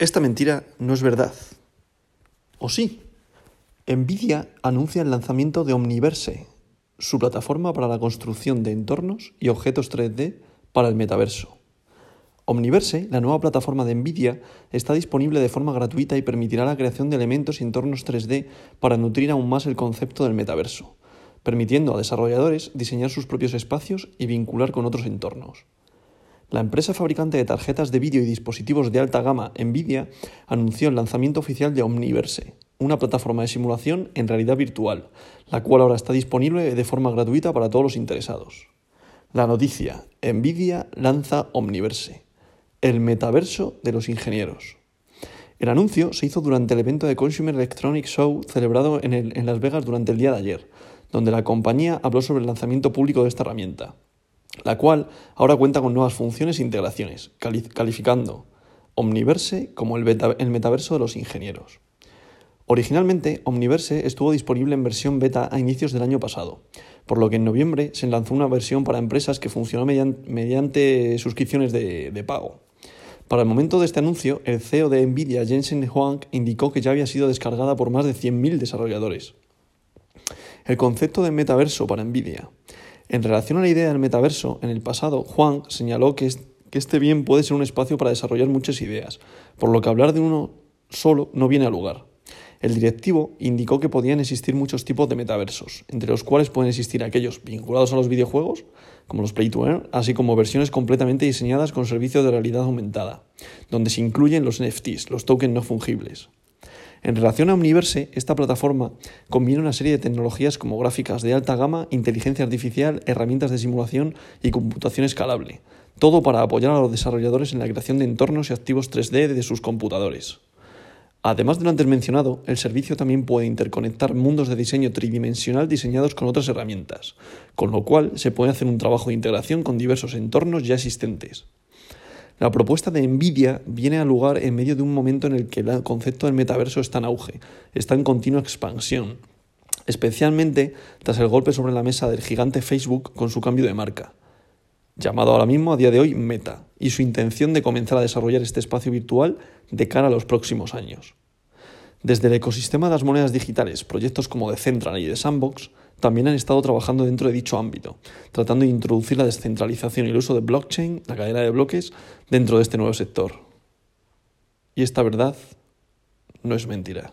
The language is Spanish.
Esta mentira no es verdad. ¿O sí? Nvidia anuncia el lanzamiento de Omniverse, su plataforma para la construcción de entornos y objetos 3D para el metaverso. Omniverse, la nueva plataforma de Nvidia, está disponible de forma gratuita y permitirá la creación de elementos y entornos 3D para nutrir aún más el concepto del metaverso, permitiendo a desarrolladores diseñar sus propios espacios y vincular con otros entornos. La empresa fabricante de tarjetas de vídeo y dispositivos de alta gama Nvidia anunció el lanzamiento oficial de Omniverse, una plataforma de simulación en realidad virtual, la cual ahora está disponible de forma gratuita para todos los interesados. La noticia, Nvidia lanza Omniverse, el metaverso de los ingenieros. El anuncio se hizo durante el evento de Consumer Electronics Show celebrado en, en Las Vegas durante el día de ayer, donde la compañía habló sobre el lanzamiento público de esta herramienta la cual ahora cuenta con nuevas funciones e integraciones, calificando Omniverse como el, metaverso de los ingenieros. Originalmente, Omniverse estuvo disponible en versión beta a inicios del año pasado, por lo que en noviembre se lanzó una versión para empresas que funcionó mediante, suscripciones de, de, pago. Para el momento de este anuncio, el CEO de Nvidia, Jensen Huang, indicó que ya había sido descargada por más de 100.000 desarrolladores. El concepto de metaverso para Nvidia en relación a la idea del metaverso, en el pasado, Juan señaló que, este bien puede ser un espacio para desarrollar muchas ideas, por lo que hablar de uno solo no viene a lugar. El directivo indicó que podían existir muchos tipos de metaversos, entre los cuales pueden existir aquellos vinculados a los videojuegos, como los Play to Earn, así como versiones completamente diseñadas con servicios de realidad aumentada, donde se incluyen los NFTs, los tokens no fungibles. En relación a Omniverse, esta plataforma combina una serie de tecnologías como gráficas de alta gama, inteligencia artificial, herramientas de simulación y computación escalable, todo para apoyar a los desarrolladores en la creación de entornos y activos 3D de sus computadores. Además de lo antes mencionado, el servicio también puede interconectar mundos de diseño tridimensional diseñados con otras herramientas, con lo cual se puede hacer un trabajo de integración con diversos entornos ya existentes. La propuesta de Nvidia viene a lugar en medio de un momento en el que el concepto del metaverso está en auge, está en continua expansión, especialmente tras el golpe sobre la mesa del gigante Facebook con su cambio de marca, llamado ahora mismo a día de hoy Meta, y su intención de comenzar a desarrollar este espacio virtual de cara a los próximos años. Desde el ecosistema de las monedas digitales, proyectos como Decentral y de Sandbox también han estado trabajando dentro de dicho ámbito, tratando de introducir la descentralización y el uso de blockchain, la cadena de bloques, dentro de este nuevo sector. Y esta verdad no es mentira.